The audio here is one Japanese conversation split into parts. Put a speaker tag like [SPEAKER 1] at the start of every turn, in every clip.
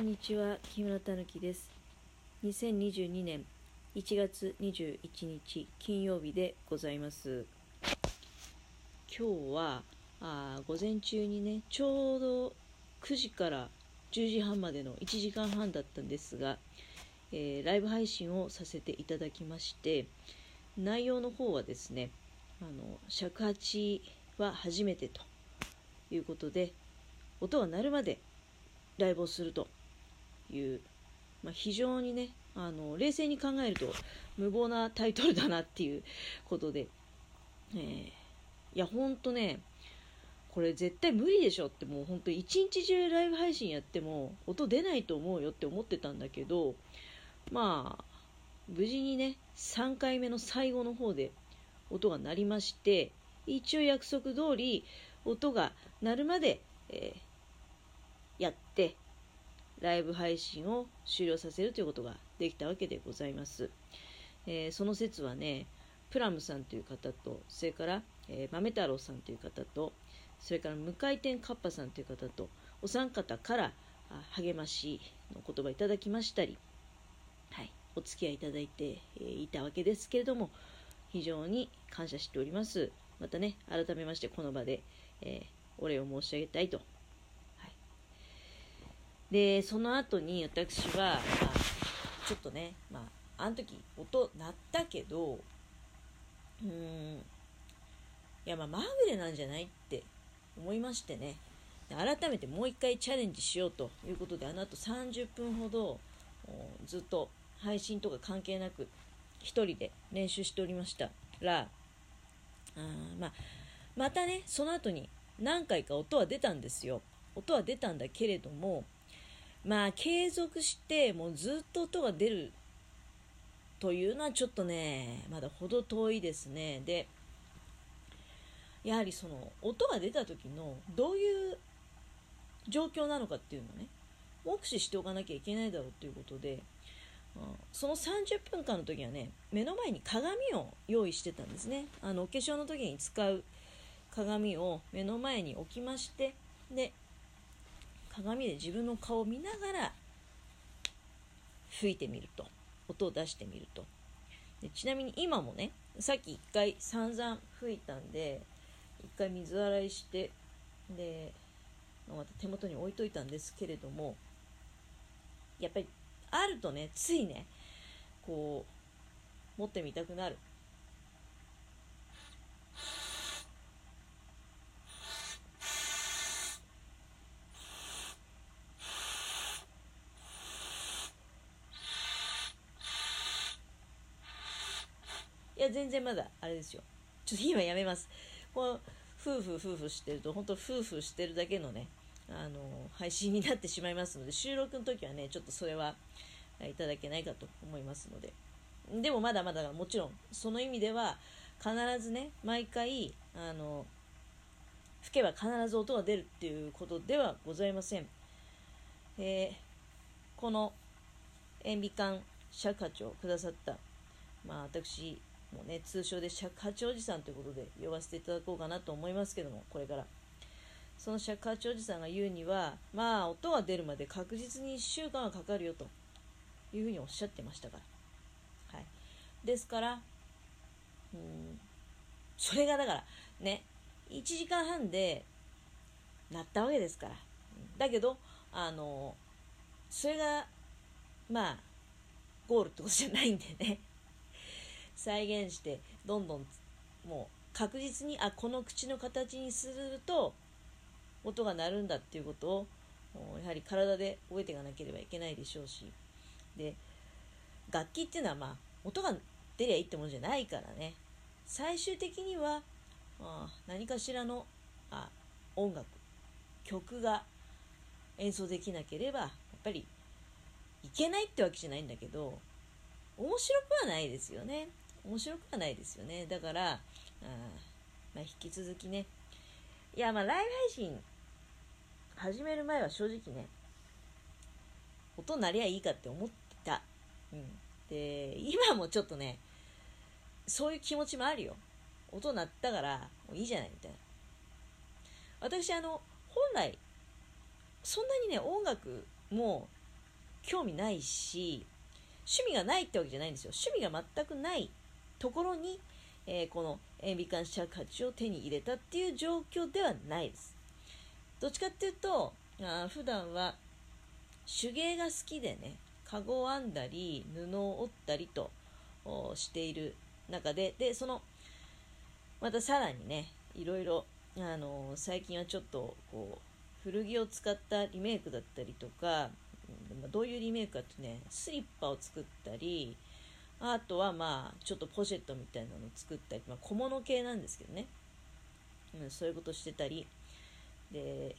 [SPEAKER 1] こんにちは木村たぬきです。2022年1月21日金曜日でございます。今日はあ午前中にねちょうど9時から10時半までの1時間半だったんですが、えー、ライブ配信をさせていただきまして内容の方はですねあの尺八は初めてということで音が鳴るまでライブをするという、まあ、非常にねあの冷静に考えると無謀なタイトルだなっていうことで、えー、いやほんとねこれ絶対無理でしょってもうほんと一日中ライブ配信やっても音出ないと思うよって思ってたんだけどまあ無事にね3回目の最後の方で音が鳴りまして一応約束通り音が鳴るまで、えー、やってライブ配信を終了させるということができたわけでございます。えー、その説はね、プラムさんという方と、それから、えー、豆太郎さんという方と、それから無回転カッパさんという方と、お三方から励ましの言葉いただきましたり、はい、お付き合いいただいて、いたわけですけれども、非常に感謝しております。またね、改めましてこの場で、えー、お礼を申し上げたいとで、その後に私は、まあ、ちょっとね、まあ、あの時音鳴ったけど、うーん、いや、まあ、まぐれなんじゃないって思いましてね、改めてもう一回チャレンジしようということで、あの後30分ほど、ずっと配信とか関係なく、一人で練習しておりましたら、あまあ、またね、その後に何回か音は出たんですよ。音は出たんだけれども、まあ継続してもうずっと音が出るというのはちょっとねまだ程遠いですね。でやはりその音が出た時のどういう状況なのかっていうのね目視しておかなきゃいけないだろうということで、うん、その30分間の時はね目の前に鏡を用意してたんですね。あのお化粧の時に使う鏡を目の前に置きましてで鏡で自分の顔を見ながら吹いてみると。音を出してみると。でちなみに今もねさっき一回散々吹いたんで一回水洗いしてでまた手元に置いといたんですけれどもやっぱりあるとねついねこう持ってみたくなる。全然まだ、あれですよ。ちょっと今やめます。この、夫婦夫婦してると、本当夫婦してるだけのね、あの、配信になってしまいますので、収録の時はね、ちょっとそれはいただけないかと思いますので。でもまだまだもちろん、その意味では、必ずね、毎回、あの、吹けば必ず音が出るっていうことではございません。えー、この塩ビ管尺八をくださった、まあ私、もうね、通称で尺八おじさんということで呼ばせていただこうかなと思いますけども、これから。その尺八おじさんが言うには、まあ、音が出るまで確実に1週間はかかるよというふうにおっしゃってましたから。はい。ですから、うん、それがだから、ね、1時間半でなったわけですから。だけど、あの、それが、まあ、ゴールってことじゃないんでね。再現してどんどんもう確実にあこの口の形にすると音が鳴るんだっていうことをやはり体で覚えていかなければいけないでしょうし。で楽器っていうのはまあ音が出りゃいいってものじゃないからね。最終的には、まあ、何かしらのあ音楽曲が演奏できなければやっぱりいけないってわけじゃないんだけど面白くはないですよね。面白くはないですよね。だから、あまあ、引き続きね。いや、まあ、ライブ配信始める前は正直ね、音鳴りゃいいかって思ってた。うん。で、今もちょっとね、そういう気持ちもあるよ。音鳴ったから、もういいじゃないみたいな。私、あの、本来、そんなにね、音楽も興味ないし、趣味がないってわけじゃないんですよ。趣味が全くないところに、えー、この塩ビ管尺八を手に入れたっていう状況ではないです。どっちかっていうと、あ普段は手芸が好きでね、カゴを編んだり、布を折ったりとしている中で、で、その、またさらにね、いろいろ、あの最近はちょっと、こう、古着を使ったリメイクだったりとか、どういうリメイクかってね、スリッパを作ったり、あとはまあ、ちょっとポシェットみたいなの作ったり、まあ、小物系なんですけどね。うん、そういうことしてたり。で、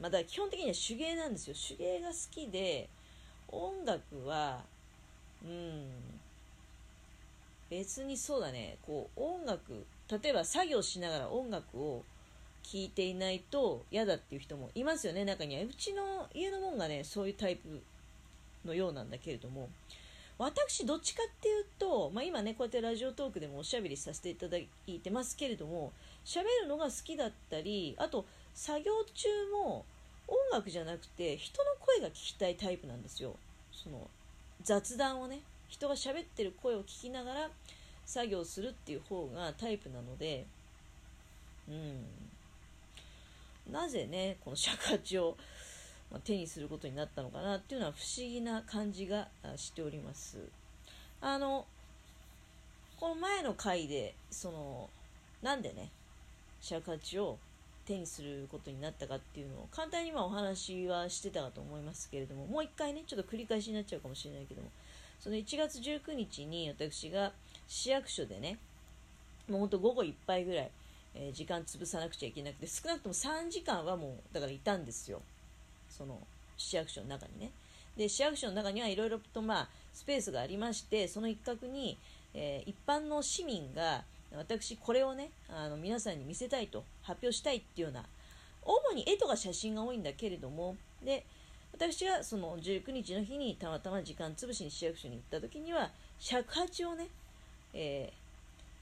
[SPEAKER 1] まあ、だ基本的には手芸なんですよ。手芸が好きで、音楽は、うん、別にそうだね、こう、音楽、例えば作業しながら音楽を聴いていないと嫌だっていう人もいますよね、中には。うちの家のもんがね、そういうタイプのようなんだけれども、私、どっちかっていうと、まあ、今ね、こうやってラジオトークでもおしゃべりさせていただいてますけれども、喋るのが好きだったり、あと、作業中も音楽じゃなくて、人の声が聞きたいタイプなんですよ。その、雑談をね、人が喋ってる声を聞きながら作業するっていう方がタイプなので、うん。なぜね、この尺八をまあ手にすることになったのかなっていうのは不思議な感じがしております。あの、この前の回で、その、なんでね、尺八を手にすることになったかっていうのを簡単に今お話はしてたかと思いますけれども、もう一回ね、ちょっと繰り返しになっちゃうかもしれないけども、その1月19日に私が市役所でね、もうほんと午後いっぱいぐらい、えー、時間潰さなくちゃいけなくて、少なくとも3時間はもう、だからいたんですよ。その市役所の中にね。で、市役所の中にはいろいろとまあ、スペースがありまして、その一角に、えー、一般の市民が、私これをね、あの皆さんに見せたいと、発表したいっていうような、主に絵とか写真が多いんだけれども、で、私がその19日の日にたまたま時間つぶしに市役所に行った時には、尺八をね、え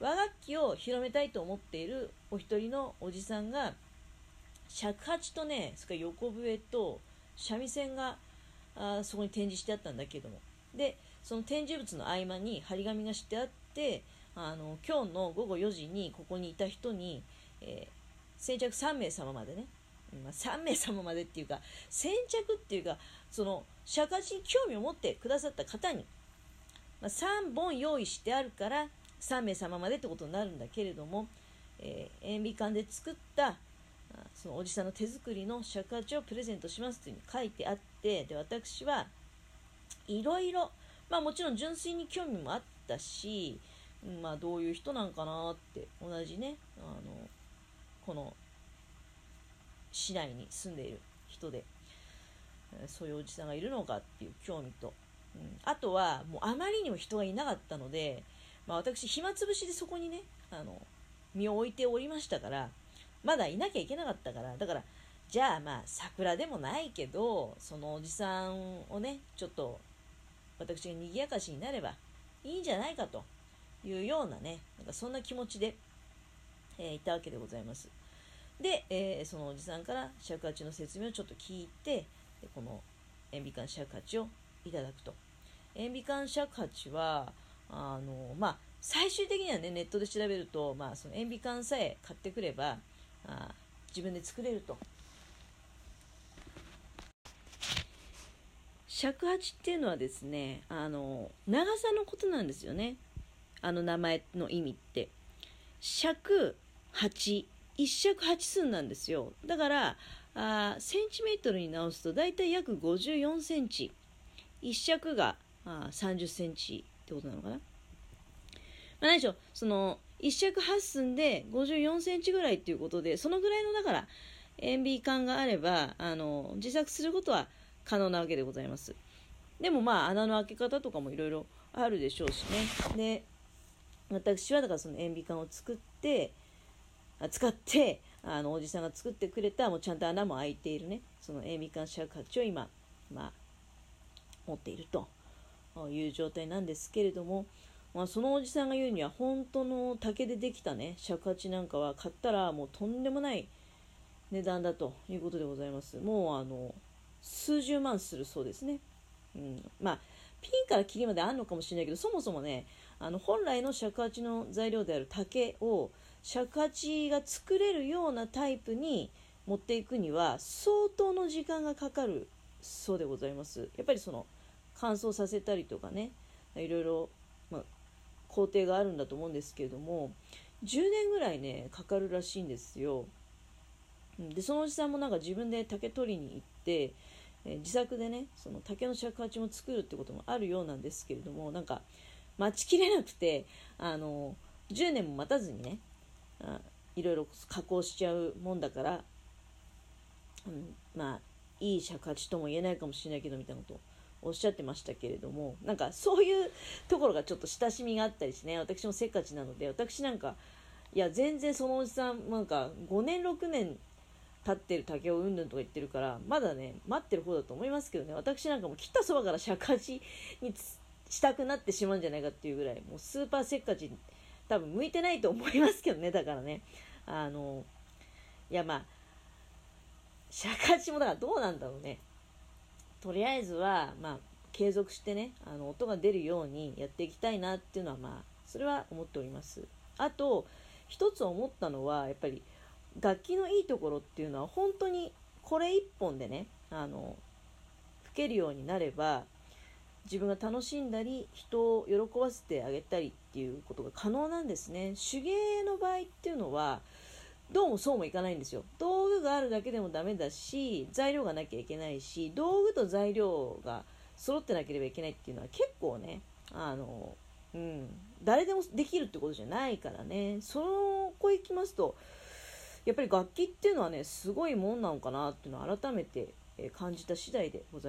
[SPEAKER 1] ー、和楽器を広めたいと思っているお一人のおじさんが、尺八とね、それから横笛と三味線があそこに展示してあったんだけども。で、その展示物の合間に張り紙がしてあって、あの今日の午後4時にここにいた人に、えー、先着3名様までね、まあ、3名様までっていうか、先着っていうか、その、尺八に興味を持ってくださった方に、まあ、3本用意してあるから、3名様までってことになるんだけれども、えー、塩ビ管で作ったそのおじさんの手作りの尺八をプレゼントしますというふうに書いてあってで私はいろいろまあもちろん純粋に興味もあったし、まあどういう人なんかなって同じねあのこの市内に住んでいる人でそういうおじさんがいるのかっていう興味と、うん、あとはもうあまりにも人がいなかったので、まあ、私暇つぶしでそこにねあの身を置いておりましたからまだいなきゃいけなかったから、だから、じゃあまあ桜でもないけど、そのおじさんをね、ちょっと私が賑やかしになればいいんじゃないかというようなね、なんかそんな気持ちで、えー、いたわけでございます。で、えー、そのおじさんから尺八の説明をちょっと聞いて、でこの塩ビ管尺八をいただくと。塩ビ管尺八は、あの、まあ、最終的にはね、ネットで調べると、まあ、その塩ビ管さえ買ってくれば、あ自分で作れると。尺八っていうのはですね、あの、長さのことなんですよね。あの名前の意味って。尺8、一尺8寸なんですよ。だから、あセンチメートルに直すと大体約54センチ。一尺があ30センチってことなのかな。まあ、何でしょう、その、1尺8寸で54センチぐらいっていうことで、そのぐらいのだから塩ビ管があれば、あの、自作することは可能なわけでございます。でもまあ穴の開け方とかもいろいろあるでしょうしね。で、私はだからその塩ビ管を作って、使って、あの、おじさんが作ってくれた、もうちゃんと穴も開いているね、その塩ビ管尺八を今、まあ、持っているという状態なんですけれども、まあ、そのおじさんが言うには本当の竹でできたね尺八なんかは買ったらもうとんでもない値段だということでございます。もうあの数十万するそうですね。うん、まあピンからキリまであるのかもしれないけどそもそもねあの本来の尺八の材料である竹を尺八が作れるようなタイプに持っていくには相当の時間がかかるそうでございます。やっぱりその乾燥させたりとかねいろいろ、工程があるんだと思うんですけれども10年ぐらいねかかるらしいんですよでそのおじさんもなんか自分で竹取りに行って、えー、自作でねその竹の尺八も作るってこともあるようなんですけれどもなんか待ちきれなくてあの10年も待たずにねあいろいろ加工しちゃうもんだから、うん、まあいい尺八とも言えないかもしれないけどみたいなことをおっしゃってましたけれどもなんかそういうところがちょっと親しみがあったりしてね私もせっかちなので私なんかいや全然そのおじさんなんか5年6年立ってる竹をうんぬんとか言ってるからまだね待ってる方だと思いますけどね。私なんかも切ったそばから尺八にしたくなってしまうんじゃないかっていうぐらいもうスーパーせっかち多分向いてないと思いますけどねだからね。あのいやまあ尺八もだからどうなんだろうね。とりあえずはまあ継続してねあの音が出るようにやっていきたいなっていうのはまあそれは思っております。あと一つ思ったのはやっぱり楽器のいいところっていうのは本当にこれ一本でねあの吹けるようになれば自分が楽しんだり人を喜ばせてあげたりっていうことが可能なんですね。手芸の場合っていうのはどうもそうもいかないんですよ道具があるだけでもダメだし材料がなきゃいけないし道具と材料が揃ってなければいけないっていうのは結構ねあのうん誰でもできるってことじゃないからねそこ行きますとやっぱり楽器っていうのはねすごいもんなのかなっていうのを改めて感じた次第でございます。